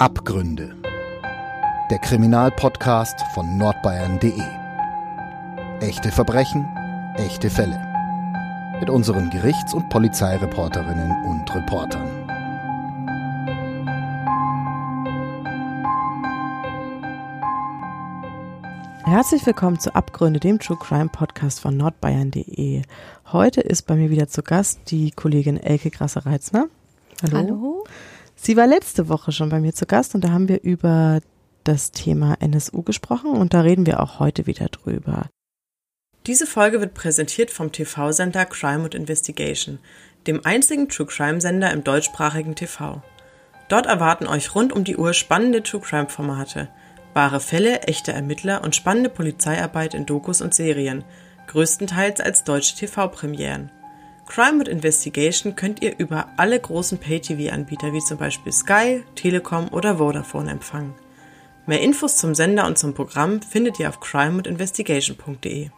Abgründe. Der Kriminalpodcast von nordbayern.de. Echte Verbrechen, echte Fälle. Mit unseren Gerichts- und Polizeireporterinnen und Reportern. Herzlich willkommen zu Abgründe, dem True Crime Podcast von nordbayern.de. Heute ist bei mir wieder zu Gast die Kollegin Elke Grasser-Reitzner. Hallo. Hallo. Sie war letzte Woche schon bei mir zu Gast und da haben wir über das Thema NSU gesprochen und da reden wir auch heute wieder drüber. Diese Folge wird präsentiert vom TV-Sender Crime und Investigation, dem einzigen True Crime Sender im deutschsprachigen TV. Dort erwarten euch rund um die Uhr spannende True Crime Formate, wahre Fälle, echte Ermittler und spannende Polizeiarbeit in Dokus und Serien, größtenteils als deutsche TV-Premieren. Crime und Investigation könnt ihr über alle großen Pay-TV-Anbieter wie zum Beispiel Sky, Telekom oder Vodafone empfangen. Mehr Infos zum Sender und zum Programm findet ihr auf crimeandinvestigation.de.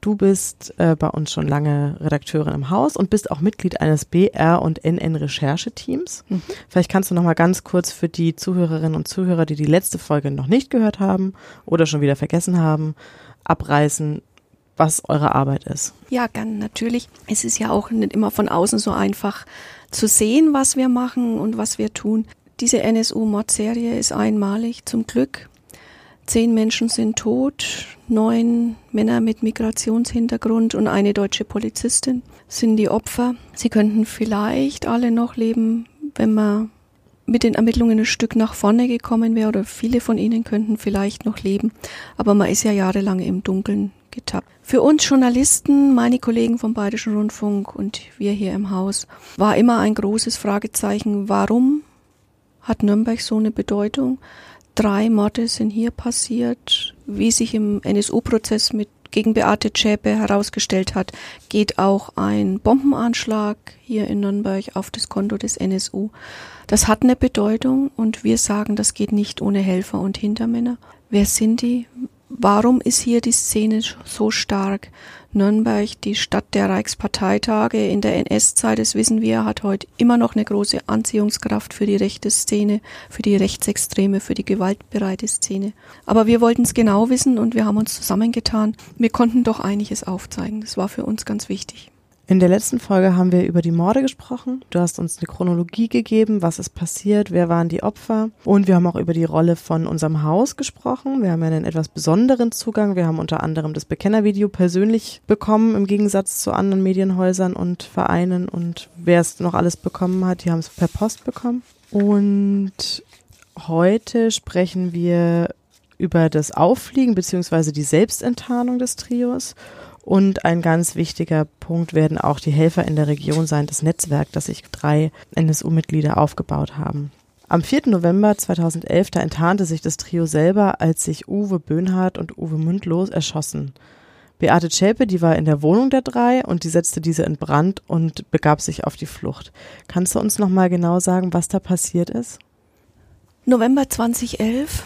Du bist äh, bei uns schon lange Redakteurin im Haus und bist auch Mitglied eines BR und NN Rechercheteams. Mhm. Vielleicht kannst du noch mal ganz kurz für die Zuhörerinnen und Zuhörer, die die letzte Folge noch nicht gehört haben oder schon wieder vergessen haben, abreißen, was eure Arbeit ist. Ja, gern, natürlich. Es ist ja auch nicht immer von außen so einfach zu sehen, was wir machen und was wir tun. Diese NSU-Mordserie ist einmalig, zum Glück. Zehn Menschen sind tot, neun Männer mit Migrationshintergrund und eine deutsche Polizistin sind die Opfer. Sie könnten vielleicht alle noch leben, wenn man mit den Ermittlungen ein Stück nach vorne gekommen wäre oder viele von ihnen könnten vielleicht noch leben. Aber man ist ja jahrelang im Dunkeln getappt. Für uns Journalisten, meine Kollegen vom Bayerischen Rundfunk und wir hier im Haus, war immer ein großes Fragezeichen, warum hat Nürnberg so eine Bedeutung? Drei Morde sind hier passiert. Wie sich im NSU-Prozess mit gegen Beate Zschäpe herausgestellt hat, geht auch ein Bombenanschlag hier in Nürnberg auf das Konto des NSU. Das hat eine Bedeutung und wir sagen, das geht nicht ohne Helfer und Hintermänner. Wer sind die? Warum ist hier die Szene so stark? Nürnberg, die Stadt der Reichsparteitage in der NS-Zeit, das wissen wir, hat heute immer noch eine große Anziehungskraft für die rechte Szene, für die rechtsextreme, für die gewaltbereite Szene. Aber wir wollten es genau wissen und wir haben uns zusammengetan. Wir konnten doch einiges aufzeigen. Das war für uns ganz wichtig. In der letzten Folge haben wir über die Morde gesprochen. Du hast uns eine Chronologie gegeben, was ist passiert, wer waren die Opfer. Und wir haben auch über die Rolle von unserem Haus gesprochen. Wir haben ja einen etwas besonderen Zugang. Wir haben unter anderem das Bekennervideo persönlich bekommen, im Gegensatz zu anderen Medienhäusern und Vereinen. Und wer es noch alles bekommen hat, die haben es per Post bekommen. Und heute sprechen wir über das Auffliegen beziehungsweise die Selbstenttarnung des Trios und ein ganz wichtiger Punkt werden auch die Helfer in der Region sein, das Netzwerk, das sich drei NSU-Mitglieder aufgebaut haben. Am 4. November 2011, da enttarnte sich das Trio selber, als sich Uwe Böhnhardt und Uwe Mündlos erschossen. Beate Zschäpe, die war in der Wohnung der drei und die setzte diese in Brand und begab sich auf die Flucht. Kannst du uns noch mal genau sagen, was da passiert ist? November 2011.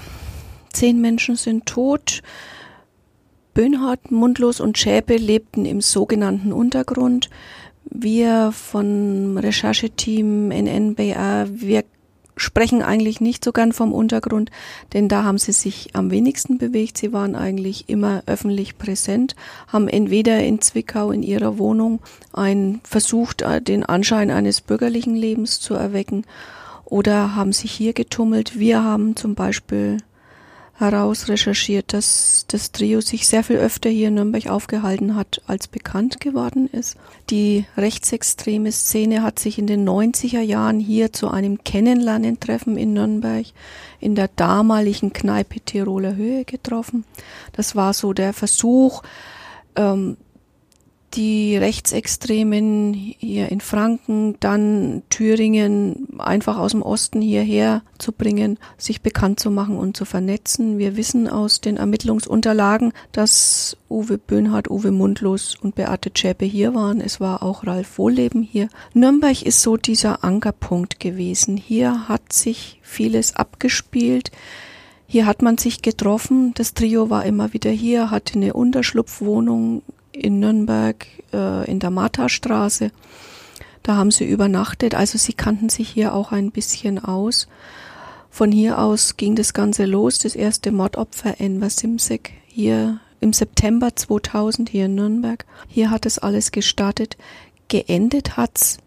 Zehn Menschen sind tot. Böhnhardt, Mundlos und Schäpe lebten im sogenannten Untergrund. Wir von Rechercheteam NNBR, wir sprechen eigentlich nicht so gern vom Untergrund, denn da haben sie sich am wenigsten bewegt. Sie waren eigentlich immer öffentlich präsent, haben entweder in Zwickau in ihrer Wohnung ein versucht, äh, den Anschein eines bürgerlichen Lebens zu erwecken oder haben sich hier getummelt. Wir haben zum Beispiel heraus recherchiert, dass das Trio sich sehr viel öfter hier in Nürnberg aufgehalten hat, als bekannt geworden ist. Die rechtsextreme Szene hat sich in den 90er Jahren hier zu einem Kennenlernentreffen in Nürnberg in der damaligen Kneipe Tiroler Höhe getroffen. Das war so der Versuch, ähm, die Rechtsextremen hier in Franken, dann Thüringen einfach aus dem Osten hierher zu bringen, sich bekannt zu machen und zu vernetzen. Wir wissen aus den Ermittlungsunterlagen, dass Uwe Böhnhardt, Uwe Mundlos und Beate Zschäpe hier waren. Es war auch Ralf Wohlleben hier. Nürnberg ist so dieser Ankerpunkt gewesen. Hier hat sich vieles abgespielt. Hier hat man sich getroffen. Das Trio war immer wieder hier, hatte eine Unterschlupfwohnung in Nürnberg äh, in der Marthastraße. Da haben sie übernachtet, also sie kannten sich hier auch ein bisschen aus. Von hier aus ging das Ganze los, das erste Mordopfer Enver Simsek hier im September 2000 hier in Nürnberg. Hier hat es alles gestartet. Geendet hat's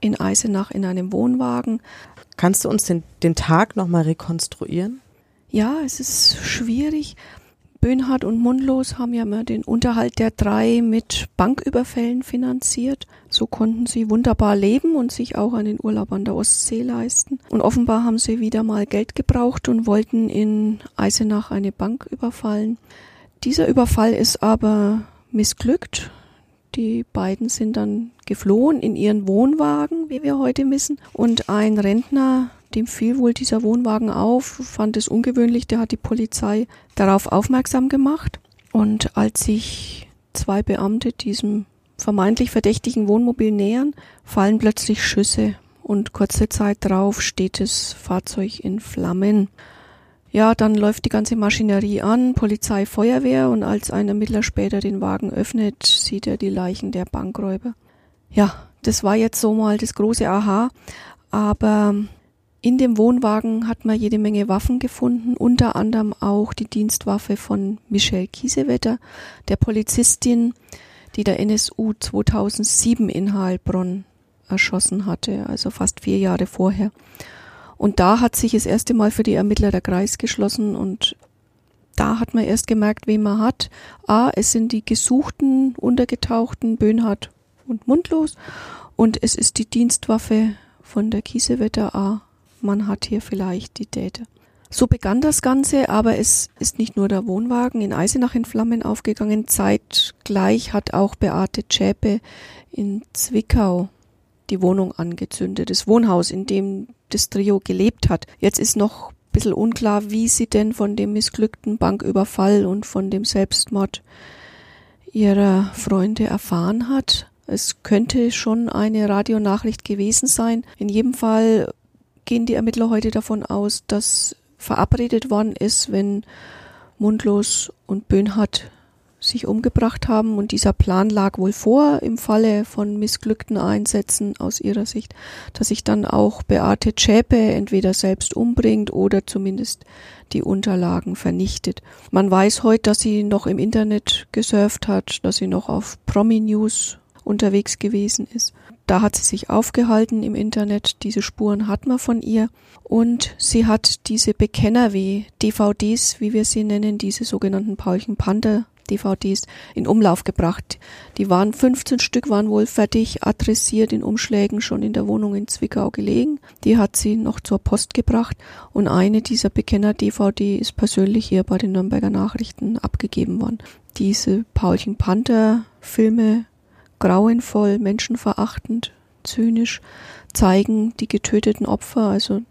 in Eisenach in einem Wohnwagen. Kannst du uns den, den Tag nochmal rekonstruieren? Ja, es ist schwierig. Böhnhardt und Mundlos haben ja immer den Unterhalt der drei mit Banküberfällen finanziert. So konnten sie wunderbar leben und sich auch einen Urlaub an der Ostsee leisten. Und offenbar haben sie wieder mal Geld gebraucht und wollten in Eisenach eine Bank überfallen. Dieser Überfall ist aber missglückt. Die beiden sind dann geflohen in ihren Wohnwagen, wie wir heute wissen. Und ein Rentner, dem fiel wohl dieser Wohnwagen auf, fand es ungewöhnlich, der hat die Polizei darauf aufmerksam gemacht. Und als sich zwei Beamte diesem vermeintlich verdächtigen Wohnmobil nähern, fallen plötzlich Schüsse und kurze Zeit drauf steht das Fahrzeug in Flammen. Ja, dann läuft die ganze Maschinerie an, Polizei, Feuerwehr und als ein Ermittler später den Wagen öffnet, sieht er die Leichen der Bankräuber. Ja, das war jetzt so mal das große Aha, aber in dem Wohnwagen hat man jede Menge Waffen gefunden, unter anderem auch die Dienstwaffe von Michelle Kiesewetter, der Polizistin, die der NSU 2007 in Heilbronn erschossen hatte, also fast vier Jahre vorher. Und da hat sich das erste Mal für die Ermittler der Kreis geschlossen und da hat man erst gemerkt, wen man hat. A, es sind die gesuchten, untergetauchten Böhnhardt und Mundlos und es ist die Dienstwaffe von der Kiesewetter A. Man hat hier vielleicht die Täter. So begann das Ganze, aber es ist nicht nur der Wohnwagen in Eisenach in Flammen aufgegangen. Zeitgleich hat auch Beate Zschäpe in Zwickau die Wohnung angezündet, das Wohnhaus, in dem das Trio gelebt hat. Jetzt ist noch ein bisschen unklar, wie sie denn von dem missglückten Banküberfall und von dem Selbstmord ihrer Freunde erfahren hat. Es könnte schon eine Radionachricht gewesen sein. In jedem Fall gehen die Ermittler heute davon aus, dass verabredet worden ist, wenn Mundlos und Böhnhardt sich umgebracht haben und dieser Plan lag wohl vor im Falle von missglückten Einsätzen aus ihrer Sicht, dass sich dann auch Beate Zschäpe entweder selbst umbringt oder zumindest die Unterlagen vernichtet. Man weiß heute, dass sie noch im Internet gesurft hat, dass sie noch auf Promi News unterwegs gewesen ist. Da hat sie sich aufgehalten im Internet, diese Spuren hat man von ihr und sie hat diese Bekenner wie wir sie nennen, diese sogenannten Paulchen Panther DVDs in Umlauf gebracht. Die waren 15 Stück, waren wohl fertig adressiert in Umschlägen schon in der Wohnung in Zwickau gelegen. Die hat sie noch zur Post gebracht und eine dieser Bekenner-DVD ist persönlich hier bei den Nürnberger Nachrichten abgegeben worden. Diese Paulchen Panther Filme grauenvoll, menschenverachtend, zynisch zeigen die getöteten Opfer, also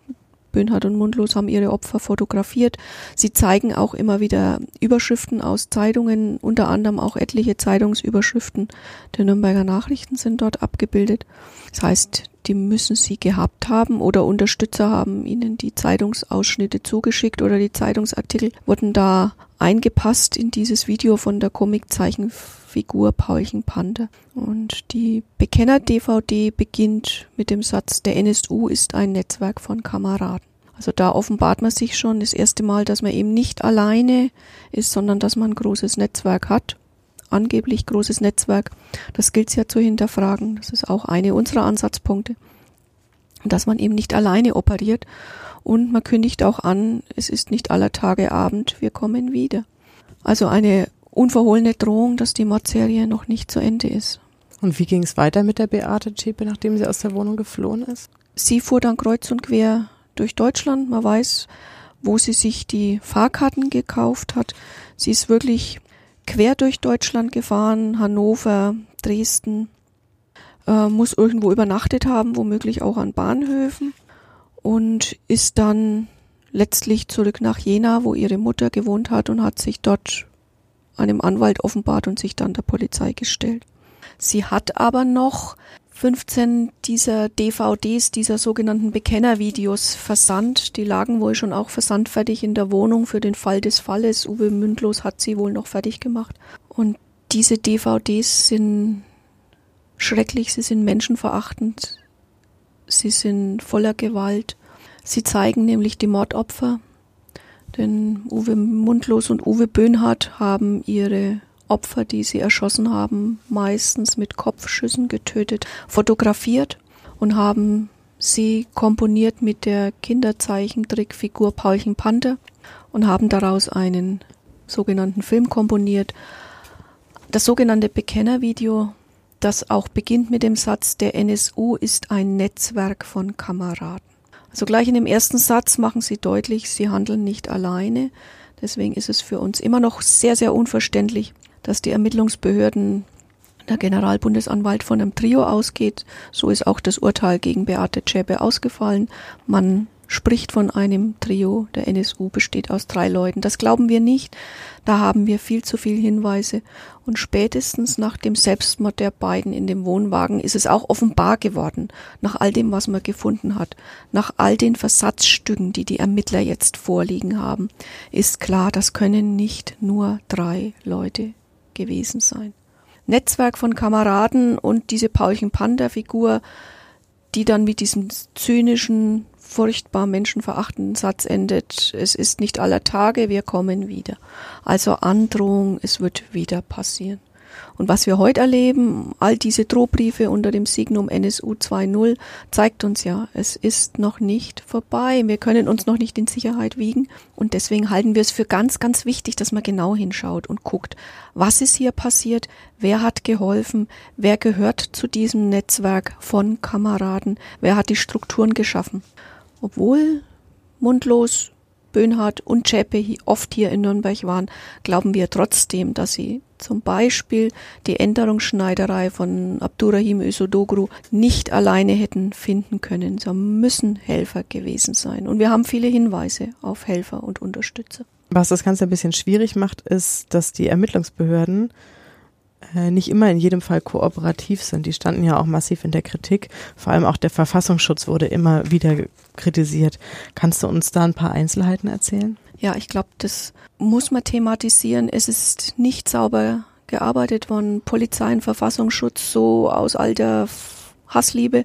Böhnhardt und Mundlos haben ihre Opfer fotografiert. Sie zeigen auch immer wieder Überschriften aus Zeitungen, unter anderem auch etliche Zeitungsüberschriften der Nürnberger Nachrichten sind dort abgebildet. Das heißt, die müssen sie gehabt haben oder Unterstützer haben ihnen die Zeitungsausschnitte zugeschickt oder die Zeitungsartikel wurden da eingepasst in dieses Video von der Comiczeichenfigur Paulchen Panther. Und die Bekenner-DVD beginnt mit dem Satz, der NSU ist ein Netzwerk von Kameraden. Also da offenbart man sich schon das erste Mal, dass man eben nicht alleine ist, sondern dass man ein großes Netzwerk hat. Angeblich großes Netzwerk. Das gilt es ja zu hinterfragen. Das ist auch eine unserer Ansatzpunkte. Dass man eben nicht alleine operiert und man kündigt auch an, es ist nicht aller Tage Abend, wir kommen wieder. Also eine unverhohlene Drohung, dass die Mordserie noch nicht zu Ende ist. Und wie ging es weiter mit der Beate Zschäpe, nachdem sie aus der Wohnung geflohen ist? Sie fuhr dann kreuz und quer durch Deutschland. Man weiß, wo sie sich die Fahrkarten gekauft hat. Sie ist wirklich quer durch Deutschland gefahren, Hannover, Dresden, äh, muss irgendwo übernachtet haben, womöglich auch an Bahnhöfen und ist dann letztlich zurück nach Jena, wo ihre Mutter gewohnt hat und hat sich dort einem Anwalt offenbart und sich dann der Polizei gestellt. Sie hat aber noch 15 dieser DVDs, dieser sogenannten Bekennervideos versandt. Die lagen wohl schon auch versandfertig in der Wohnung für den Fall des Falles. Uwe Mündlos hat sie wohl noch fertig gemacht. Und diese DVDs sind schrecklich, sie sind menschenverachtend, sie sind voller Gewalt. Sie zeigen nämlich die Mordopfer, denn Uwe Mundlos und Uwe Böhnhardt haben ihre Opfer, die sie erschossen haben, meistens mit Kopfschüssen getötet, fotografiert und haben sie komponiert mit der Kinderzeichentrickfigur Paulchen Panther und haben daraus einen sogenannten Film komponiert. Das sogenannte Bekennervideo, das auch beginnt mit dem Satz, der NSU ist ein Netzwerk von Kameraden. Also gleich in dem ersten Satz machen sie deutlich, sie handeln nicht alleine. Deswegen ist es für uns immer noch sehr, sehr unverständlich, dass die Ermittlungsbehörden der Generalbundesanwalt von einem Trio ausgeht. So ist auch das Urteil gegen Beate Zschäpe ausgefallen. Man spricht von einem Trio. Der NSU besteht aus drei Leuten. Das glauben wir nicht. Da haben wir viel zu viel Hinweise. Und spätestens nach dem Selbstmord der beiden in dem Wohnwagen ist es auch offenbar geworden, nach all dem, was man gefunden hat, nach all den Versatzstücken, die die Ermittler jetzt vorliegen haben, ist klar, das können nicht nur drei Leute gewesen sein. Netzwerk von Kameraden und diese Paulchen Panda-Figur, die dann mit diesem zynischen, furchtbar menschenverachtenden Satz endet, es ist nicht aller Tage, wir kommen wieder. Also Androhung, es wird wieder passieren. Und was wir heute erleben, all diese Drohbriefe unter dem Signum NSU 2.0, zeigt uns ja, es ist noch nicht vorbei. Wir können uns noch nicht in Sicherheit wiegen. Und deswegen halten wir es für ganz, ganz wichtig, dass man genau hinschaut und guckt, was ist hier passiert, wer hat geholfen, wer gehört zu diesem Netzwerk von Kameraden, wer hat die Strukturen geschaffen. Obwohl mundlos Böhnhardt und Zschäpe oft hier in Nürnberg waren, glauben wir trotzdem, dass sie zum Beispiel die Änderungsschneiderei von Abdurrahim Ösodogru nicht alleine hätten finden können. Sie müssen Helfer gewesen sein. Und wir haben viele Hinweise auf Helfer und Unterstützer. Was das Ganze ein bisschen schwierig macht, ist, dass die Ermittlungsbehörden nicht immer in jedem Fall kooperativ sind. Die standen ja auch massiv in der Kritik. Vor allem auch der Verfassungsschutz wurde immer wieder kritisiert. Kannst du uns da ein paar Einzelheiten erzählen? Ja, ich glaube, das muss man thematisieren. Es ist nicht sauber gearbeitet worden. Polizei und Verfassungsschutz so aus alter Hassliebe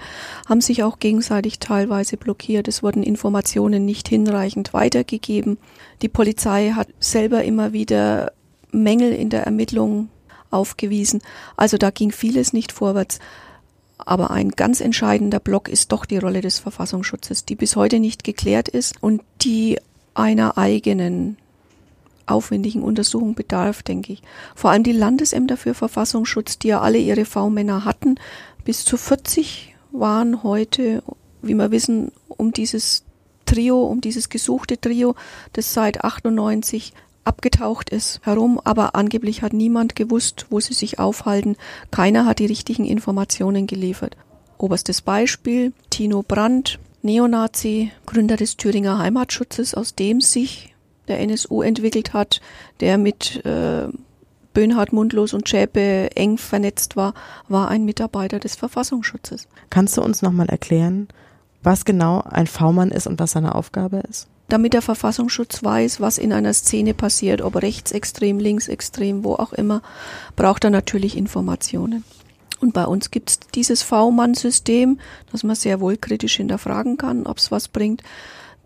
haben sich auch gegenseitig teilweise blockiert. Es wurden Informationen nicht hinreichend weitergegeben. Die Polizei hat selber immer wieder Mängel in der Ermittlung aufgewiesen. Also da ging vieles nicht vorwärts. Aber ein ganz entscheidender Block ist doch die Rolle des Verfassungsschutzes, die bis heute nicht geklärt ist und die einer eigenen aufwendigen Untersuchung bedarf, denke ich. Vor allem die Landesämter für Verfassungsschutz, die ja alle ihre V-Männer hatten, bis zu 40 waren heute, wie wir wissen, um dieses Trio, um dieses gesuchte Trio, das seit 98 abgetaucht ist, herum, aber angeblich hat niemand gewusst, wo sie sich aufhalten. Keiner hat die richtigen Informationen geliefert. Oberstes Beispiel, Tino Brandt, Neonazi, Gründer des Thüringer Heimatschutzes, aus dem sich der NSU entwickelt hat, der mit äh, Böhnhardt, Mundlos und Schäpe eng vernetzt war, war ein Mitarbeiter des Verfassungsschutzes. Kannst du uns nochmal erklären, was genau ein V-Mann ist und was seine Aufgabe ist? Damit der Verfassungsschutz weiß, was in einer Szene passiert, ob rechtsextrem, linksextrem, wo auch immer, braucht er natürlich Informationen. Und bei uns gibt es dieses V-Mann-System, das man sehr wohl kritisch hinterfragen kann, ob es was bringt.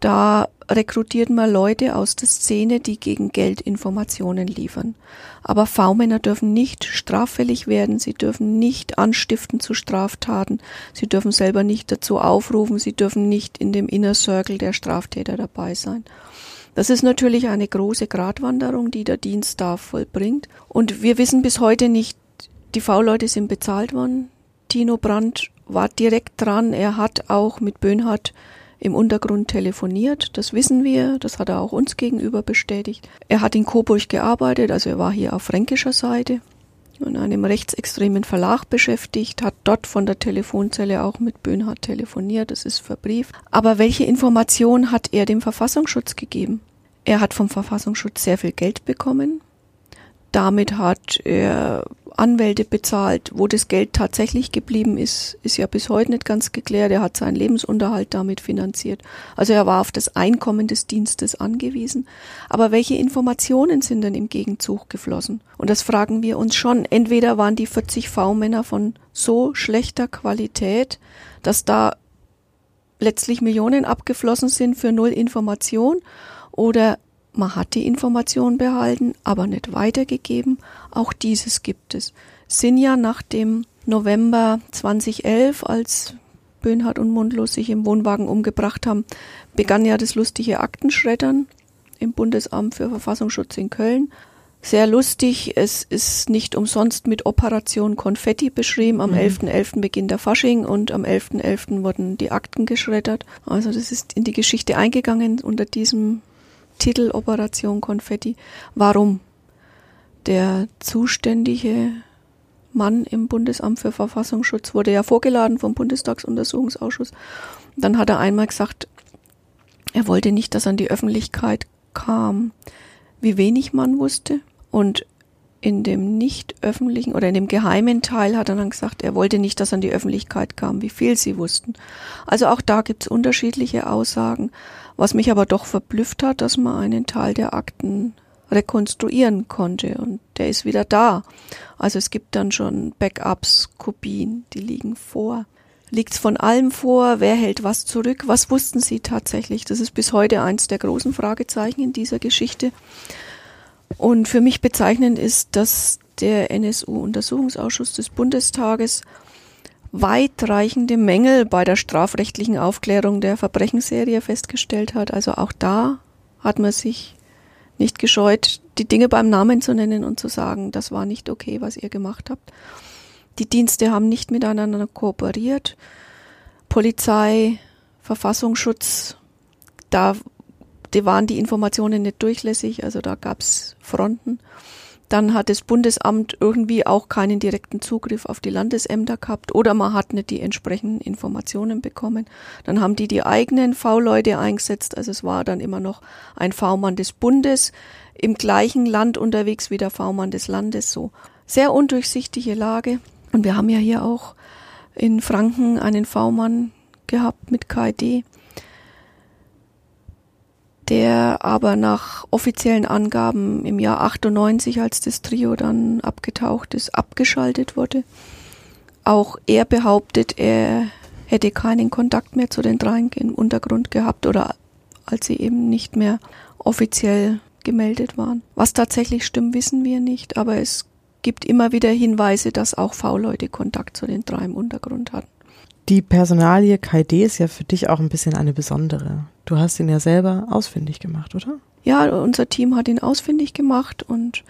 Da rekrutiert man Leute aus der Szene, die gegen Geld Informationen liefern. Aber V-Männer dürfen nicht straffällig werden, sie dürfen nicht anstiften zu Straftaten, sie dürfen selber nicht dazu aufrufen, sie dürfen nicht in dem Inner Circle der Straftäter dabei sein. Das ist natürlich eine große Gratwanderung, die der Dienst da vollbringt. Und wir wissen bis heute nicht, die V-Leute sind bezahlt worden. Tino Brandt war direkt dran. Er hat auch mit Böhnhardt im Untergrund telefoniert. Das wissen wir. Das hat er auch uns gegenüber bestätigt. Er hat in Coburg gearbeitet, also er war hier auf fränkischer Seite in einem rechtsextremen Verlag beschäftigt, hat dort von der Telefonzelle auch mit Böhnhardt telefoniert, das ist verbrieft. Aber welche Information hat er dem Verfassungsschutz gegeben? Er hat vom Verfassungsschutz sehr viel Geld bekommen. Damit hat er Anwälte bezahlt. Wo das Geld tatsächlich geblieben ist, ist ja bis heute nicht ganz geklärt. Er hat seinen Lebensunterhalt damit finanziert. Also er war auf das Einkommen des Dienstes angewiesen. Aber welche Informationen sind denn im Gegenzug geflossen? Und das fragen wir uns schon. Entweder waren die 40 V-Männer von so schlechter Qualität, dass da letztlich Millionen abgeflossen sind für null Information oder man hat die Information behalten, aber nicht weitergegeben. Auch dieses gibt es. Sinja nach dem November 2011, als Böhnhardt und Mundlos sich im Wohnwagen umgebracht haben, begann ja das lustige Aktenschreddern im Bundesamt für Verfassungsschutz in Köln. Sehr lustig, es ist nicht umsonst mit Operation Konfetti beschrieben. Am 11.11. Mhm. .11. beginnt der Fasching und am 11.11. .11. wurden die Akten geschreddert. Also das ist in die Geschichte eingegangen unter diesem Titel Operation Konfetti. Warum? Der zuständige Mann im Bundesamt für Verfassungsschutz wurde ja vorgeladen vom Bundestagsuntersuchungsausschuss. Dann hat er einmal gesagt, er wollte nicht, dass an die Öffentlichkeit kam, wie wenig man wusste. Und in dem nicht öffentlichen oder in dem geheimen Teil hat er dann gesagt, er wollte nicht, dass an die Öffentlichkeit kam, wie viel sie wussten. Also auch da gibt es unterschiedliche Aussagen. Was mich aber doch verblüfft hat, dass man einen Teil der Akten rekonstruieren konnte und der ist wieder da. Also es gibt dann schon Backups, Kopien, die liegen vor. Liegt's von allem vor? Wer hält was zurück? Was wussten Sie tatsächlich? Das ist bis heute eins der großen Fragezeichen in dieser Geschichte. Und für mich bezeichnend ist, dass der NSU-Untersuchungsausschuss des Bundestages weitreichende Mängel bei der strafrechtlichen Aufklärung der Verbrechensserie festgestellt hat. Also auch da hat man sich nicht gescheut, die Dinge beim Namen zu nennen und zu sagen, das war nicht okay, was ihr gemacht habt. Die Dienste haben nicht miteinander kooperiert. Polizei, Verfassungsschutz, da die waren die Informationen nicht durchlässig, also da gab's Fronten. Dann hat das Bundesamt irgendwie auch keinen direkten Zugriff auf die Landesämter gehabt oder man hat nicht die entsprechenden Informationen bekommen. Dann haben die die eigenen V-Leute eingesetzt, also es war dann immer noch ein V-Mann des Bundes im gleichen Land unterwegs wie der V-Mann des Landes, so. Sehr undurchsichtige Lage. Und wir haben ja hier auch in Franken einen V-Mann gehabt mit KID der aber nach offiziellen Angaben im Jahr 98, als das Trio dann abgetaucht ist, abgeschaltet wurde. Auch er behauptet, er hätte keinen Kontakt mehr zu den dreien im Untergrund gehabt oder als sie eben nicht mehr offiziell gemeldet waren. Was tatsächlich stimmt, wissen wir nicht, aber es gibt immer wieder Hinweise, dass auch V-Leute Kontakt zu den drei im Untergrund hatten. Die Personalie KD ist ja für dich auch ein bisschen eine besondere. Du hast ihn ja selber ausfindig gemacht, oder? Ja, unser Team hat ihn ausfindig gemacht und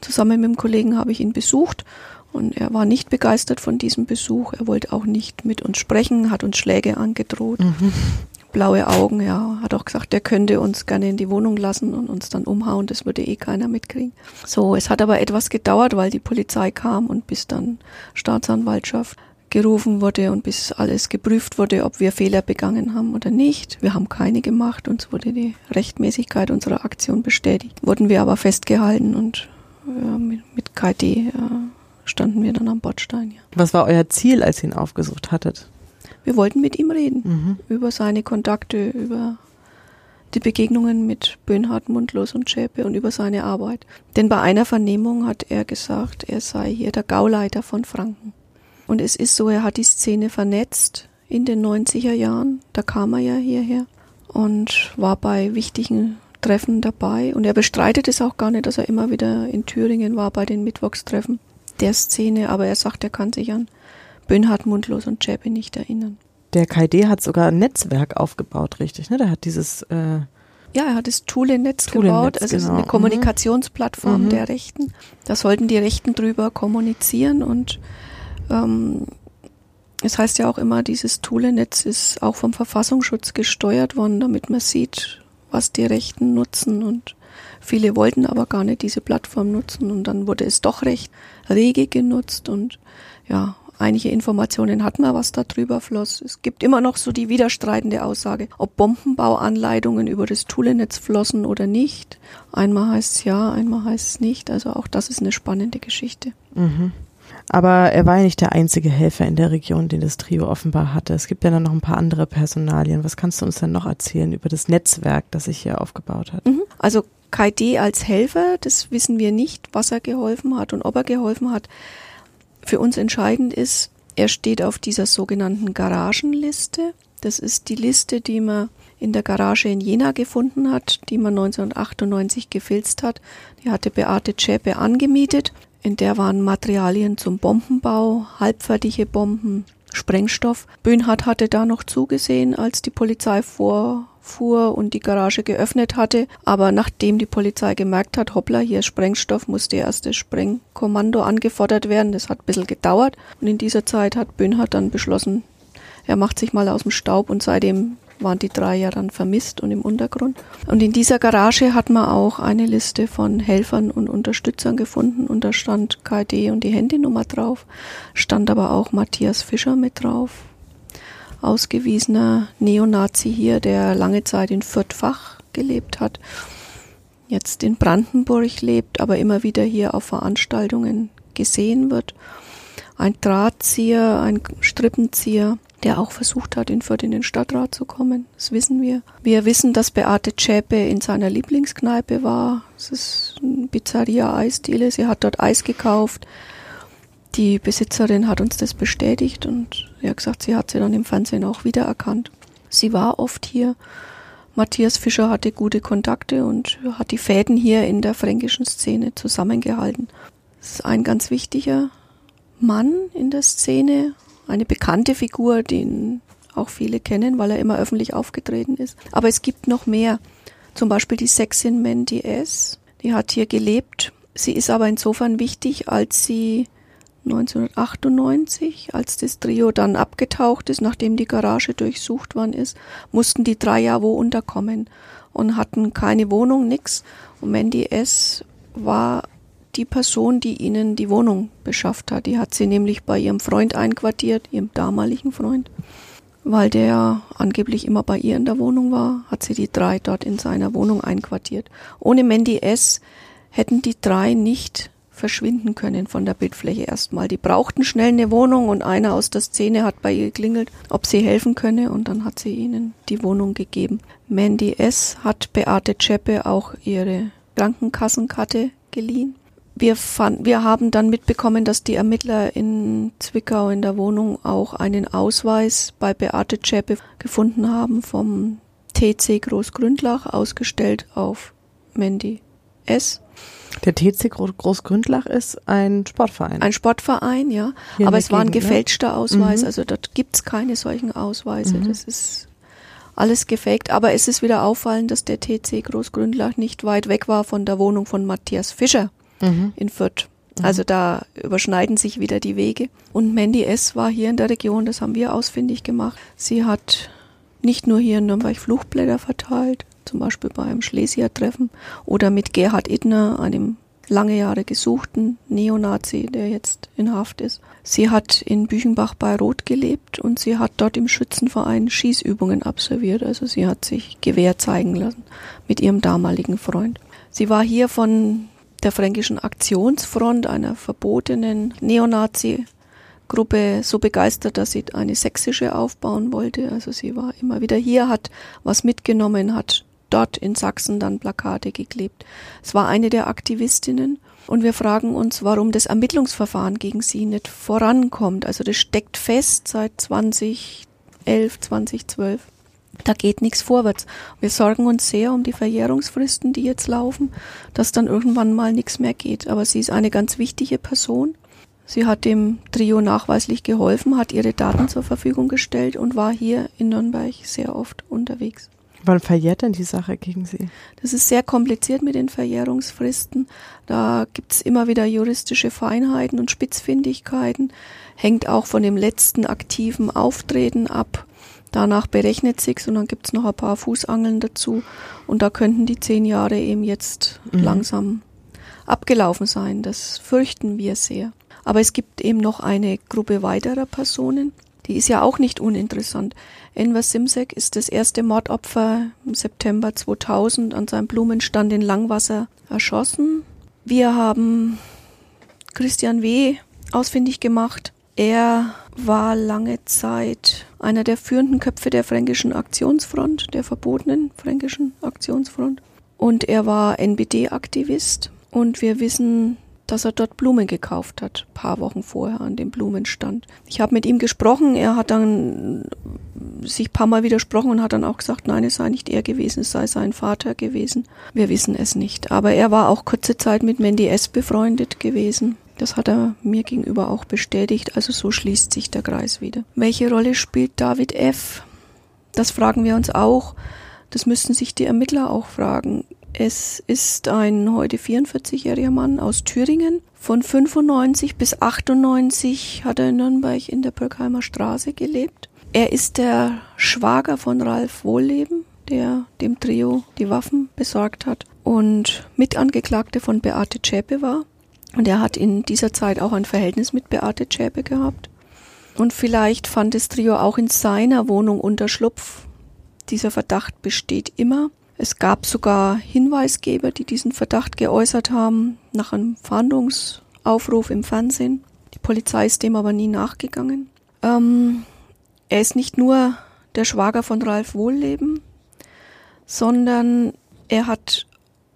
zusammen mit dem Kollegen habe ich ihn besucht und er war nicht begeistert von diesem Besuch. Er wollte auch nicht mit uns sprechen, hat uns Schläge angedroht. Mhm. Blaue Augen, ja, hat auch gesagt, er könnte uns gerne in die Wohnung lassen und uns dann umhauen, das würde eh keiner mitkriegen. So, es hat aber etwas gedauert, weil die Polizei kam und bis dann Staatsanwaltschaft gerufen wurde und bis alles geprüft wurde, ob wir Fehler begangen haben oder nicht. Wir haben keine gemacht, uns wurde die Rechtmäßigkeit unserer Aktion bestätigt. Wurden wir aber festgehalten und ja, mit, mit KD ja, standen wir dann am Bordstein. Ja. Was war euer Ziel, als ihr ihn aufgesucht hattet? Wir wollten mit ihm reden, mhm. über seine Kontakte, über die Begegnungen mit Böhnhardt, Mundlos und Schäpe und über seine Arbeit. Denn bei einer Vernehmung hat er gesagt, er sei hier der Gauleiter von Franken. Und es ist so, er hat die Szene vernetzt in den 90er Jahren. Da kam er ja hierher und war bei wichtigen Treffen dabei. Und er bestreitet es auch gar nicht, dass er immer wieder in Thüringen war bei den Mittwochstreffen der Szene. Aber er sagt, er kann sich an Böhnhardt, Mundlos und Schäpe nicht erinnern. Der KD hat sogar ein Netzwerk aufgebaut, richtig? Ne? Der hat dieses äh ja, er hat das Thule-Netz gebaut, also genau. eine mhm. Kommunikationsplattform mhm. der Rechten. Da sollten die Rechten drüber kommunizieren und ähm, es heißt ja auch immer, dieses Thule-Netz ist auch vom Verfassungsschutz gesteuert worden, damit man sieht, was die Rechten nutzen und viele wollten aber gar nicht diese Plattform nutzen und dann wurde es doch recht rege genutzt und ja, einige Informationen hatten wir, was da drüber floss. Es gibt immer noch so die widerstreitende Aussage, ob Bombenbauanleitungen über das Thule-Netz flossen oder nicht. Einmal heißt es ja, einmal heißt es nicht. Also auch das ist eine spannende Geschichte. Mhm. Aber er war ja nicht der einzige Helfer in der Region, den das Trio offenbar hatte. Es gibt ja dann noch ein paar andere Personalien. Was kannst du uns denn noch erzählen über das Netzwerk, das sich hier aufgebaut hat? Mhm. Also KD als Helfer, das wissen wir nicht, was er geholfen hat und ob er geholfen hat. Für uns entscheidend ist, er steht auf dieser sogenannten Garagenliste. Das ist die Liste, die man in der Garage in Jena gefunden hat, die man 1998 gefilzt hat. Die hatte Beate Zschäpe angemietet. In der waren Materialien zum Bombenbau, halbfertige Bomben, Sprengstoff. Böhnhardt hatte da noch zugesehen, als die Polizei vorfuhr und die Garage geöffnet hatte. Aber nachdem die Polizei gemerkt hat, hoppla, hier ist Sprengstoff, musste erst das Sprengkommando angefordert werden. Das hat ein bisschen gedauert. Und in dieser Zeit hat Böhnhardt dann beschlossen, er macht sich mal aus dem Staub und seitdem waren die drei ja dann vermisst und im Untergrund. Und in dieser Garage hat man auch eine Liste von Helfern und Unterstützern gefunden und da stand KD und die Handynummer drauf, stand aber auch Matthias Fischer mit drauf, ausgewiesener Neonazi hier, der lange Zeit in Fürth-Fach gelebt hat, jetzt in Brandenburg lebt, aber immer wieder hier auf Veranstaltungen gesehen wird. Ein Drahtzieher, ein Strippenzieher, der auch versucht hat, in Fürth in den Stadtrat zu kommen. Das wissen wir. Wir wissen, dass Beate Zschäpe in seiner Lieblingskneipe war. Es ist eine Pizzeria-Eisdiele. Sie hat dort Eis gekauft. Die Besitzerin hat uns das bestätigt und hat gesagt, sie hat sie dann im Fernsehen auch wiedererkannt. Sie war oft hier. Matthias Fischer hatte gute Kontakte und hat die Fäden hier in der fränkischen Szene zusammengehalten. Das ist ein ganz wichtiger Mann in der Szene, eine bekannte Figur, den auch viele kennen, weil er immer öffentlich aufgetreten ist. Aber es gibt noch mehr. Zum Beispiel die Sexin Mandy S. Die hat hier gelebt. Sie ist aber insofern wichtig, als sie 1998, als das Trio dann abgetaucht ist, nachdem die Garage durchsucht worden ist, mussten die drei ja wo unterkommen und hatten keine Wohnung, nix. Und Mandy S. war die Person, die ihnen die Wohnung beschafft hat. Die hat sie nämlich bei ihrem Freund einquartiert, ihrem damaligen Freund. Weil der angeblich immer bei ihr in der Wohnung war, hat sie die drei dort in seiner Wohnung einquartiert. Ohne Mandy S. hätten die drei nicht verschwinden können von der Bildfläche erstmal. Die brauchten schnell eine Wohnung und einer aus der Szene hat bei ihr geklingelt, ob sie helfen könne und dann hat sie ihnen die Wohnung gegeben. Mandy S. hat Beate Zschäpe auch ihre Krankenkassenkarte geliehen wir, fand, wir haben dann mitbekommen, dass die Ermittler in Zwickau in der Wohnung auch einen Ausweis bei Beate Zschäpe gefunden haben vom TC Großgründlach, ausgestellt auf Mandy S. Der TC Großgründlach ist ein Sportverein. Ein Sportverein, ja. Hier Aber es war ein ne? gefälschter ne? Ausweis, mhm. also dort gibt's keine solchen Ausweise. Mhm. Das ist alles gefaked. Aber es ist wieder auffallend, dass der TC Großgründlach nicht weit weg war von der Wohnung von Matthias Fischer mhm. in Fürth. Mhm. Also da überschneiden sich wieder die Wege. Und Mandy S. war hier in der Region, das haben wir ausfindig gemacht. Sie hat nicht nur hier in Nürnberg Fluchtblätter verteilt, zum Beispiel bei einem Schlesier-Treffen oder mit Gerhard Idner, einem lange Jahre gesuchten Neonazi, der jetzt in Haft ist. Sie hat in Büchenbach bei Rot gelebt und sie hat dort im Schützenverein Schießübungen absolviert. Also sie hat sich Gewehr zeigen lassen mit ihrem damaligen Freund. Sie war hier von der Fränkischen Aktionsfront, einer verbotenen Neonazi-Gruppe, so begeistert, dass sie eine sächsische aufbauen wollte. Also sie war immer wieder hier, hat was mitgenommen, hat dort in Sachsen dann Plakate geklebt. Es war eine der Aktivistinnen und wir fragen uns, warum das Ermittlungsverfahren gegen sie nicht vorankommt. Also das steckt fest seit 2011, 2012. Da geht nichts vorwärts. Wir sorgen uns sehr um die Verjährungsfristen, die jetzt laufen, dass dann irgendwann mal nichts mehr geht. Aber sie ist eine ganz wichtige Person. Sie hat dem Trio nachweislich geholfen, hat ihre Daten zur Verfügung gestellt und war hier in Nürnberg sehr oft unterwegs. Wann verjährt denn die Sache gegen Sie? Das ist sehr kompliziert mit den Verjährungsfristen. Da gibt's immer wieder juristische Feinheiten und Spitzfindigkeiten. Hängt auch von dem letzten aktiven Auftreten ab. Danach berechnet sich's und dann gibt's noch ein paar Fußangeln dazu. Und da könnten die zehn Jahre eben jetzt mhm. langsam abgelaufen sein. Das fürchten wir sehr. Aber es gibt eben noch eine Gruppe weiterer Personen. Die ist ja auch nicht uninteressant. Enver Simsek ist das erste Mordopfer im September 2000 an seinem Blumenstand in Langwasser erschossen. Wir haben Christian W. ausfindig gemacht. Er war lange Zeit einer der führenden Köpfe der Fränkischen Aktionsfront, der verbotenen Fränkischen Aktionsfront. Und er war NPD-Aktivist. Und wir wissen, dass er dort Blumen gekauft hat, paar Wochen vorher an dem Blumenstand. Ich habe mit ihm gesprochen, er hat dann sich paar Mal widersprochen und hat dann auch gesagt, nein, es sei nicht er gewesen, es sei sein Vater gewesen. Wir wissen es nicht. Aber er war auch kurze Zeit mit Mandy S. befreundet gewesen. Das hat er mir gegenüber auch bestätigt, also so schließt sich der Kreis wieder. Welche Rolle spielt David F.? Das fragen wir uns auch. Das müssten sich die Ermittler auch fragen. Es ist ein heute 44-jähriger Mann aus Thüringen. Von 95 bis 98 hat er in Nürnberg in der Bürgheimer Straße gelebt. Er ist der Schwager von Ralf Wohlleben, der dem Trio die Waffen besorgt hat und Mitangeklagte von Beate Zschäpe war. Und er hat in dieser Zeit auch ein Verhältnis mit Beate Zschäpe gehabt. Und vielleicht fand das Trio auch in seiner Wohnung Unterschlupf. Dieser Verdacht besteht immer. Es gab sogar Hinweisgeber, die diesen Verdacht geäußert haben, nach einem Fahndungsaufruf im Fernsehen. Die Polizei ist dem aber nie nachgegangen. Ähm, er ist nicht nur der Schwager von Ralf Wohlleben, sondern er hat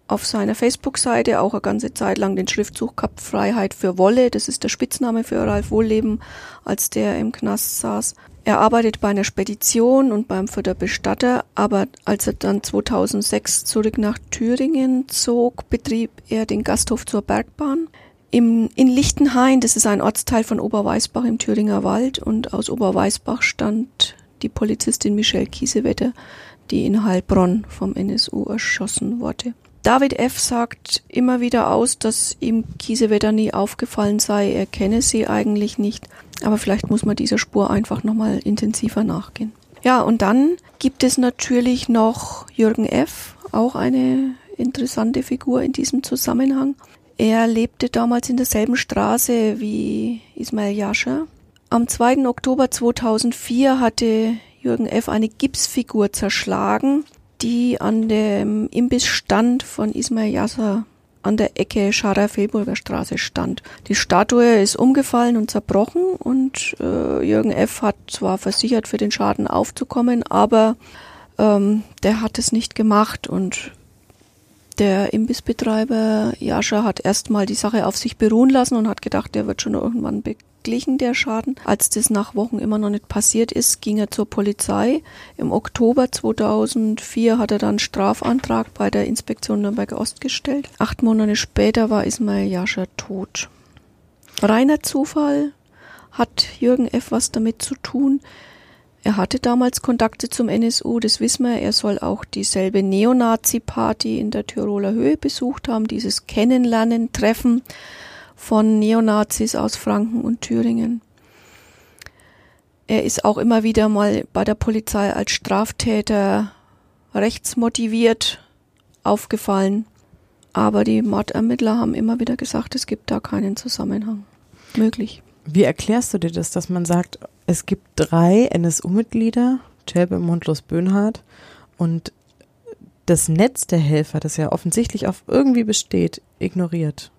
auf seiner Facebook-Seite auch eine ganze Zeit lang den Schriftzug gehabt, Freiheit für Wolle. Das ist der Spitzname für Ralf Wohlleben, als der im Knast saß. Er arbeitet bei einer Spedition und beim Förderbestatter, aber als er dann 2006 zurück nach Thüringen zog, betrieb er den Gasthof zur Bergbahn. Im, in Lichtenhain, das ist ein Ortsteil von Oberweißbach im Thüringer Wald und aus Oberweißbach stand die Polizistin Michelle Kiesewetter, die in Heilbronn vom NSU erschossen wurde. David F. sagt immer wieder aus, dass ihm Kiesewetter nie aufgefallen sei. Er kenne sie eigentlich nicht. Aber vielleicht muss man dieser Spur einfach nochmal intensiver nachgehen. Ja, und dann gibt es natürlich noch Jürgen F., auch eine interessante Figur in diesem Zusammenhang. Er lebte damals in derselben Straße wie Ismail Yascher. Am 2. Oktober 2004 hatte Jürgen F. eine Gipsfigur zerschlagen die an dem Imbissstand von Ismail Yasser an der Ecke Schara-Fehlburger Straße stand. Die Statue ist umgefallen und zerbrochen und äh, Jürgen F. hat zwar versichert, für den Schaden aufzukommen, aber ähm, der hat es nicht gemacht und der Imbissbetreiber Jascha hat erstmal die Sache auf sich beruhen lassen und hat gedacht, der wird schon irgendwann beglichen, der Schaden. Als das nach Wochen immer noch nicht passiert ist, ging er zur Polizei. Im Oktober 2004 hat er dann Strafantrag bei der Inspektion Nürnberg Ost gestellt. Acht Monate später war Ismail Jascha tot. Reiner Zufall hat Jürgen F. was damit zu tun. Er hatte damals Kontakte zum NSU, das wissen wir. Er soll auch dieselbe Neonazi-Party in der Tiroler Höhe besucht haben, dieses Kennenlernen, Treffen von Neonazis aus Franken und Thüringen. Er ist auch immer wieder mal bei der Polizei als Straftäter rechtsmotiviert aufgefallen. Aber die Mordermittler haben immer wieder gesagt, es gibt da keinen Zusammenhang möglich. Wie erklärst du dir das, dass man sagt, es gibt drei NSU-Mitglieder, Chelbe, Mundlos, Böhnhardt und das Netz der Helfer, das ja offensichtlich auf irgendwie besteht, ignoriert?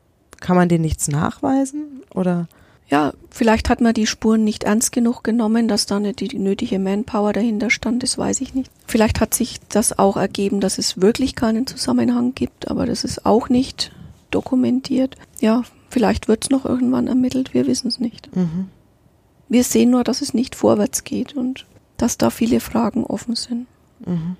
Kann man denen nichts nachweisen oder? Ja, vielleicht hat man die Spuren nicht ernst genug genommen, dass da nicht die nötige Manpower dahinter stand, das weiß ich nicht. Vielleicht hat sich das auch ergeben, dass es wirklich keinen Zusammenhang gibt, aber das ist auch nicht dokumentiert. Ja, Vielleicht wird es noch irgendwann ermittelt, wir wissen es nicht. Mhm. Wir sehen nur, dass es nicht vorwärts geht und dass da viele Fragen offen sind. Mhm.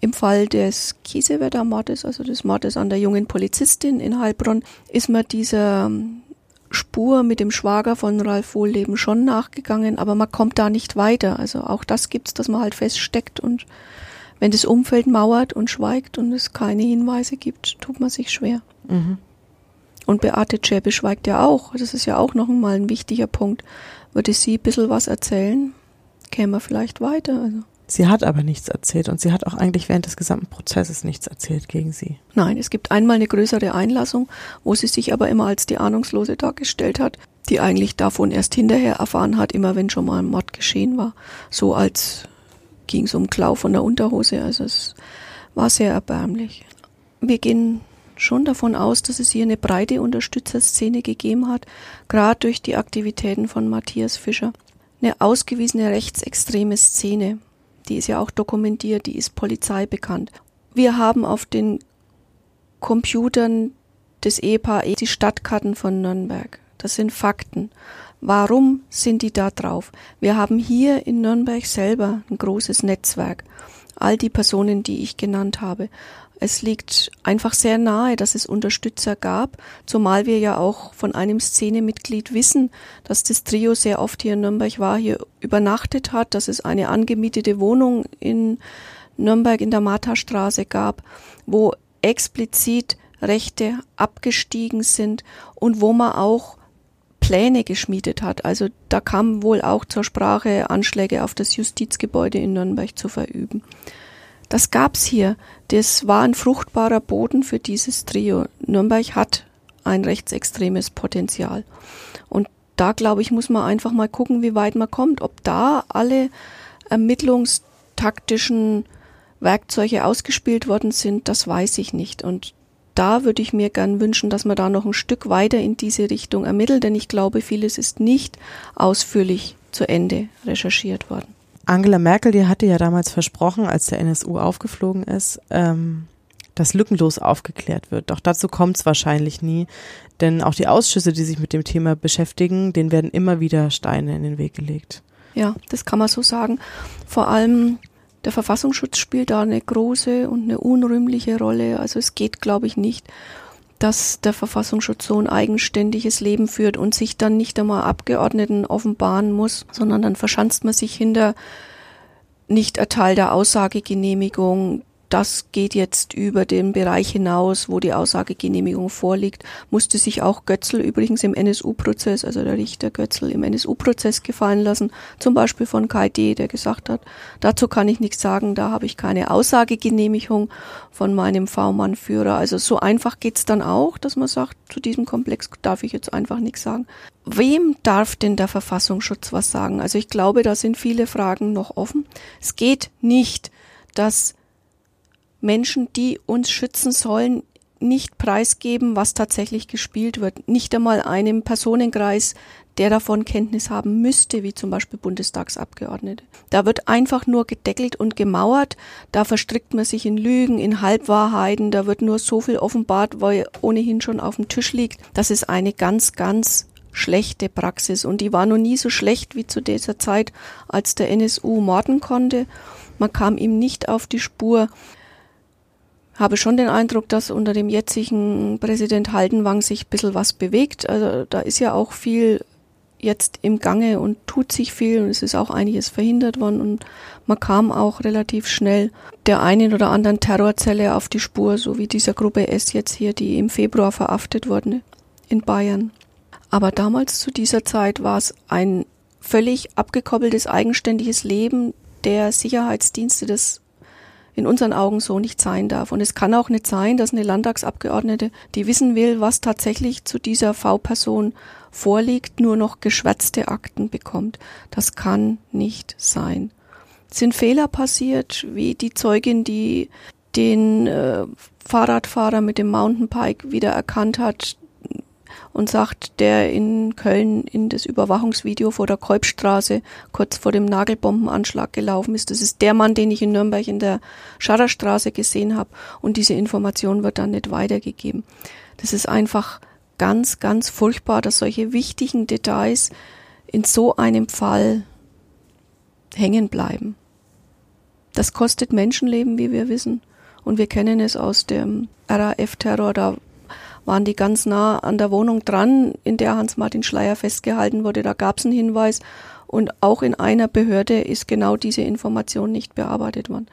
Im Fall des Kiesewetter Mordes, also des Mordes an der jungen Polizistin in Heilbronn, ist man dieser ähm, Spur mit dem Schwager von Ralf Wohlleben schon nachgegangen, aber man kommt da nicht weiter. Also auch das gibt's, dass man halt feststeckt und wenn das Umfeld mauert und schweigt und es keine Hinweise gibt, tut man sich schwer. Mhm. Und Beate Zschäpe schweigt ja auch. Das ist ja auch noch einmal ein wichtiger Punkt. Würde sie ein bisschen was erzählen, käme vielleicht weiter. Also. Sie hat aber nichts erzählt und sie hat auch eigentlich während des gesamten Prozesses nichts erzählt gegen sie. Nein, es gibt einmal eine größere Einlassung, wo sie sich aber immer als die Ahnungslose dargestellt hat, die eigentlich davon erst hinterher erfahren hat, immer wenn schon mal ein Mord geschehen war. So als ging es um Klau von der Unterhose. Also es war sehr erbärmlich. Wir gehen schon davon aus, dass es hier eine breite Unterstützerszene gegeben hat, gerade durch die Aktivitäten von Matthias Fischer. Eine ausgewiesene rechtsextreme Szene, die ist ja auch dokumentiert, die ist Polizei bekannt. Wir haben auf den Computern das Ehepaar die Stadtkarten von Nürnberg. Das sind Fakten. Warum sind die da drauf? Wir haben hier in Nürnberg selber ein großes Netzwerk. All die Personen, die ich genannt habe. Es liegt einfach sehr nahe, dass es Unterstützer gab, zumal wir ja auch von einem Szenemitglied wissen, dass das Trio sehr oft hier in Nürnberg war, hier übernachtet hat, dass es eine angemietete Wohnung in Nürnberg in der Marthastraße gab, wo explizit Rechte abgestiegen sind und wo man auch Pläne geschmiedet hat. Also da kam wohl auch zur Sprache, Anschläge auf das Justizgebäude in Nürnberg zu verüben. Das gab's hier. Das war ein fruchtbarer Boden für dieses Trio. Nürnberg hat ein rechtsextremes Potenzial. Und da, glaube ich, muss man einfach mal gucken, wie weit man kommt. Ob da alle ermittlungstaktischen Werkzeuge ausgespielt worden sind, das weiß ich nicht. Und da würde ich mir gern wünschen, dass man da noch ein Stück weiter in diese Richtung ermittelt, denn ich glaube, vieles ist nicht ausführlich zu Ende recherchiert worden. Angela Merkel, die hatte ja damals versprochen, als der NSU aufgeflogen ist, ähm, dass lückenlos aufgeklärt wird. Doch dazu kommt es wahrscheinlich nie, denn auch die Ausschüsse, die sich mit dem Thema beschäftigen, denen werden immer wieder Steine in den Weg gelegt. Ja, das kann man so sagen. Vor allem der Verfassungsschutz spielt da eine große und eine unrühmliche Rolle. Also es geht, glaube ich, nicht, dass der Verfassungsschutz so ein eigenständiges Leben führt und sich dann nicht einmal Abgeordneten offenbaren muss, sondern dann verschanzt man sich hinter nicht erteilter Aussagegenehmigung, das geht jetzt über den Bereich hinaus, wo die Aussagegenehmigung vorliegt, musste sich auch Götzl übrigens im NSU-Prozess, also der Richter Götzl im NSU-Prozess gefallen lassen, zum Beispiel von KD, der gesagt hat, dazu kann ich nichts sagen, da habe ich keine Aussagegenehmigung von meinem V-Mann-Führer. Also so einfach geht's dann auch, dass man sagt, zu diesem Komplex darf ich jetzt einfach nichts sagen. Wem darf denn der Verfassungsschutz was sagen? Also ich glaube, da sind viele Fragen noch offen. Es geht nicht, dass Menschen, die uns schützen sollen, nicht preisgeben, was tatsächlich gespielt wird. Nicht einmal einem Personenkreis, der davon Kenntnis haben müsste, wie zum Beispiel Bundestagsabgeordnete. Da wird einfach nur gedeckelt und gemauert, da verstrickt man sich in Lügen, in Halbwahrheiten, da wird nur so viel offenbart, weil ohnehin schon auf dem Tisch liegt. Das ist eine ganz, ganz schlechte Praxis und die war noch nie so schlecht wie zu dieser Zeit, als der NSU morden konnte. Man kam ihm nicht auf die Spur habe schon den Eindruck, dass unter dem jetzigen Präsident Haldenwang sich ein bisschen was bewegt. Also da ist ja auch viel jetzt im Gange und tut sich viel und es ist auch einiges verhindert worden und man kam auch relativ schnell der einen oder anderen Terrorzelle auf die Spur, so wie dieser Gruppe S jetzt hier, die im Februar verhaftet wurde in Bayern. Aber damals zu dieser Zeit war es ein völlig abgekoppeltes, eigenständiges Leben der Sicherheitsdienste des in unseren Augen so nicht sein darf. Und es kann auch nicht sein, dass eine Landtagsabgeordnete, die wissen will, was tatsächlich zu dieser V-Person vorliegt, nur noch geschwätzte Akten bekommt. Das kann nicht sein. Sind Fehler passiert, wie die Zeugin, die den äh, Fahrradfahrer mit dem Mountainbike wieder erkannt hat, und sagt, der in Köln in das Überwachungsvideo vor der Kolbstraße kurz vor dem Nagelbombenanschlag gelaufen ist. Das ist der Mann, den ich in Nürnberg in der Scharrerstraße gesehen habe und diese Information wird dann nicht weitergegeben. Das ist einfach ganz, ganz furchtbar, dass solche wichtigen Details in so einem Fall hängen bleiben. Das kostet Menschenleben, wie wir wissen. Und wir kennen es aus dem RAF-Terror, da waren die ganz nah an der Wohnung dran, in der Hans-Martin Schleier festgehalten wurde. Da gab es einen Hinweis und auch in einer Behörde ist genau diese Information nicht bearbeitet worden.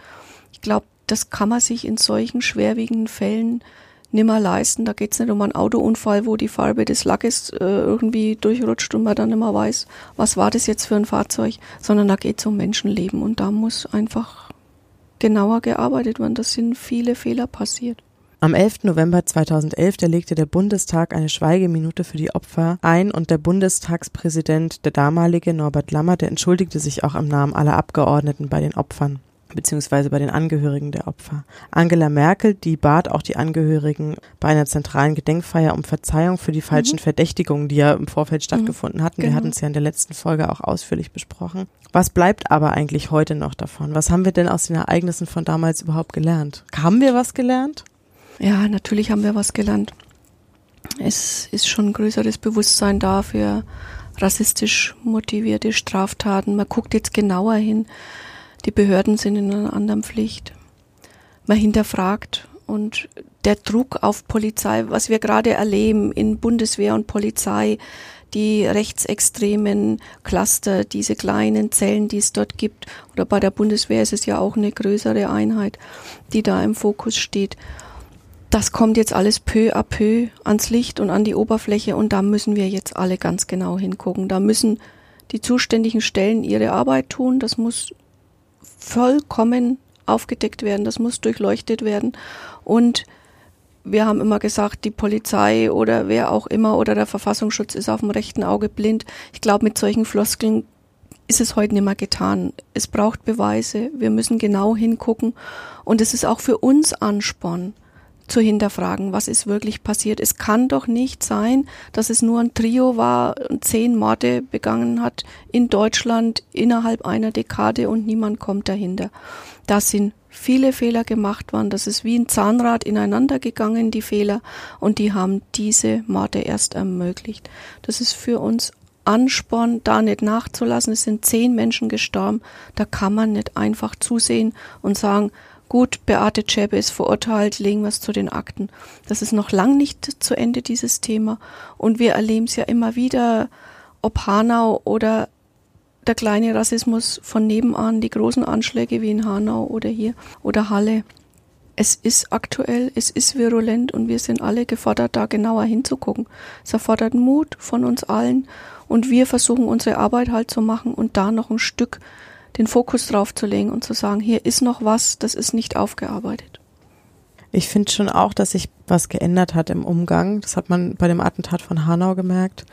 Ich glaube, das kann man sich in solchen schwerwiegenden Fällen nimmer leisten. Da geht es nicht um einen Autounfall, wo die Farbe des Lackes äh, irgendwie durchrutscht und man dann immer weiß, was war das jetzt für ein Fahrzeug, sondern da geht es um Menschenleben und da muss einfach genauer gearbeitet werden. Da sind viele Fehler passiert. Am 11. November 2011 legte der Bundestag eine Schweigeminute für die Opfer ein und der Bundestagspräsident, der damalige Norbert Lammert, der entschuldigte sich auch im Namen aller Abgeordneten bei den Opfern beziehungsweise bei den Angehörigen der Opfer. Angela Merkel, die bat auch die Angehörigen bei einer zentralen Gedenkfeier um Verzeihung für die falschen mhm. Verdächtigungen, die ja im Vorfeld mhm. stattgefunden hatten. Genau. Wir hatten es ja in der letzten Folge auch ausführlich besprochen. Was bleibt aber eigentlich heute noch davon? Was haben wir denn aus den Ereignissen von damals überhaupt gelernt? Haben wir was gelernt? Ja, natürlich haben wir was gelernt. Es ist schon ein größeres Bewusstsein da für rassistisch motivierte Straftaten. Man guckt jetzt genauer hin. Die Behörden sind in einer anderen Pflicht. Man hinterfragt und der Druck auf Polizei, was wir gerade erleben in Bundeswehr und Polizei, die rechtsextremen Cluster, diese kleinen Zellen, die es dort gibt, oder bei der Bundeswehr ist es ja auch eine größere Einheit, die da im Fokus steht. Das kommt jetzt alles peu à peu ans Licht und an die Oberfläche und da müssen wir jetzt alle ganz genau hingucken. Da müssen die zuständigen Stellen ihre Arbeit tun. Das muss vollkommen aufgedeckt werden. Das muss durchleuchtet werden. Und wir haben immer gesagt, die Polizei oder wer auch immer oder der Verfassungsschutz ist auf dem rechten Auge blind. Ich glaube, mit solchen Floskeln ist es heute nicht mehr getan. Es braucht Beweise. Wir müssen genau hingucken. Und es ist auch für uns Ansporn zu hinterfragen, was ist wirklich passiert. Es kann doch nicht sein, dass es nur ein Trio war und zehn Morde begangen hat in Deutschland innerhalb einer Dekade und niemand kommt dahinter. Das sind viele Fehler gemacht worden. Das ist wie ein Zahnrad ineinander gegangen, die Fehler. Und die haben diese Morde erst ermöglicht. Das ist für uns Ansporn, da nicht nachzulassen. Es sind zehn Menschen gestorben. Da kann man nicht einfach zusehen und sagen, gut, Beate Zschäpe ist verurteilt, legen wir es zu den Akten. Das ist noch lang nicht zu Ende, dieses Thema. Und wir erleben es ja immer wieder, ob Hanau oder der kleine Rassismus von nebenan, die großen Anschläge wie in Hanau oder hier oder Halle. Es ist aktuell, es ist virulent und wir sind alle gefordert, da genauer hinzugucken. Es erfordert Mut von uns allen und wir versuchen unsere Arbeit halt zu machen und da noch ein Stück den Fokus drauf zu legen und zu sagen, hier ist noch was, das ist nicht aufgearbeitet. Ich finde schon auch, dass sich was geändert hat im Umgang. Das hat man bei dem Attentat von Hanau gemerkt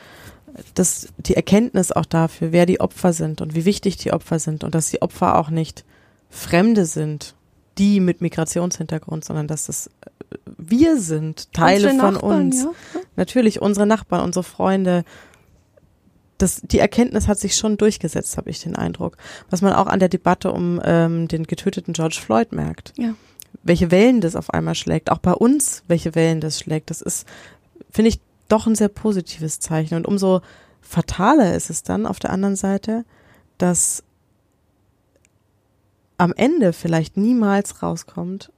dass die Erkenntnis auch dafür, wer die Opfer sind und wie wichtig die Opfer sind und dass die Opfer auch nicht Fremde sind, die mit Migrationshintergrund, sondern dass das äh, wir sind, Teile von Nachbarn, uns. Ja. Natürlich unsere Nachbarn, unsere Freunde. Das, die Erkenntnis hat sich schon durchgesetzt, habe ich den Eindruck. Was man auch an der Debatte um ähm, den getöteten George Floyd merkt. Ja. Welche Wellen das auf einmal schlägt, auch bei uns, welche Wellen das schlägt. Das ist, finde ich, doch ein sehr positives Zeichen. Und umso fataler ist es dann auf der anderen Seite, dass am Ende vielleicht niemals rauskommt,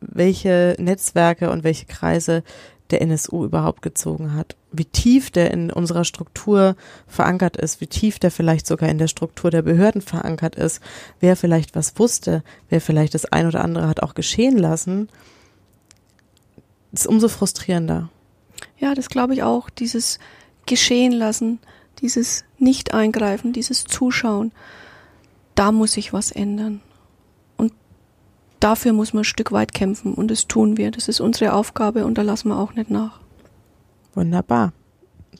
welche Netzwerke und welche Kreise der NSU überhaupt gezogen hat, wie tief der in unserer Struktur verankert ist, wie tief der vielleicht sogar in der Struktur der Behörden verankert ist, wer vielleicht was wusste, wer vielleicht das ein oder andere hat auch geschehen lassen, ist umso frustrierender. Ja, das glaube ich auch. Dieses Geschehen lassen, dieses Nicht-Eingreifen, dieses Zuschauen, da muss sich was ändern. Und dafür muss man ein Stück weit kämpfen und das tun wir. Das ist unsere Aufgabe und da lassen wir auch nicht nach. Wunderbar.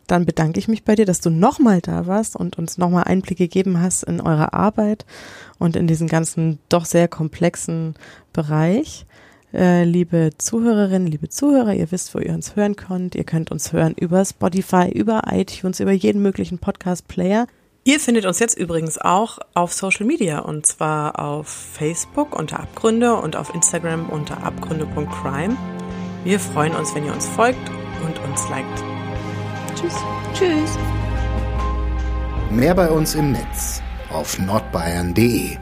Dann bedanke ich mich bei dir, dass du nochmal da warst und uns nochmal Einblicke gegeben hast in eure Arbeit und in diesen ganzen doch sehr komplexen Bereich. Äh, liebe Zuhörerinnen, liebe Zuhörer, ihr wisst, wo ihr uns hören könnt. Ihr könnt uns hören über Spotify, über iTunes, über jeden möglichen Podcast-Player. Ihr findet uns jetzt übrigens auch auf Social Media und zwar auf Facebook unter Abgründe und auf Instagram unter abgründe.crime. Wir freuen uns, wenn ihr uns folgt uns liked. Tschüss. Tschüss. Mehr bei uns im Netz auf nordbayern.de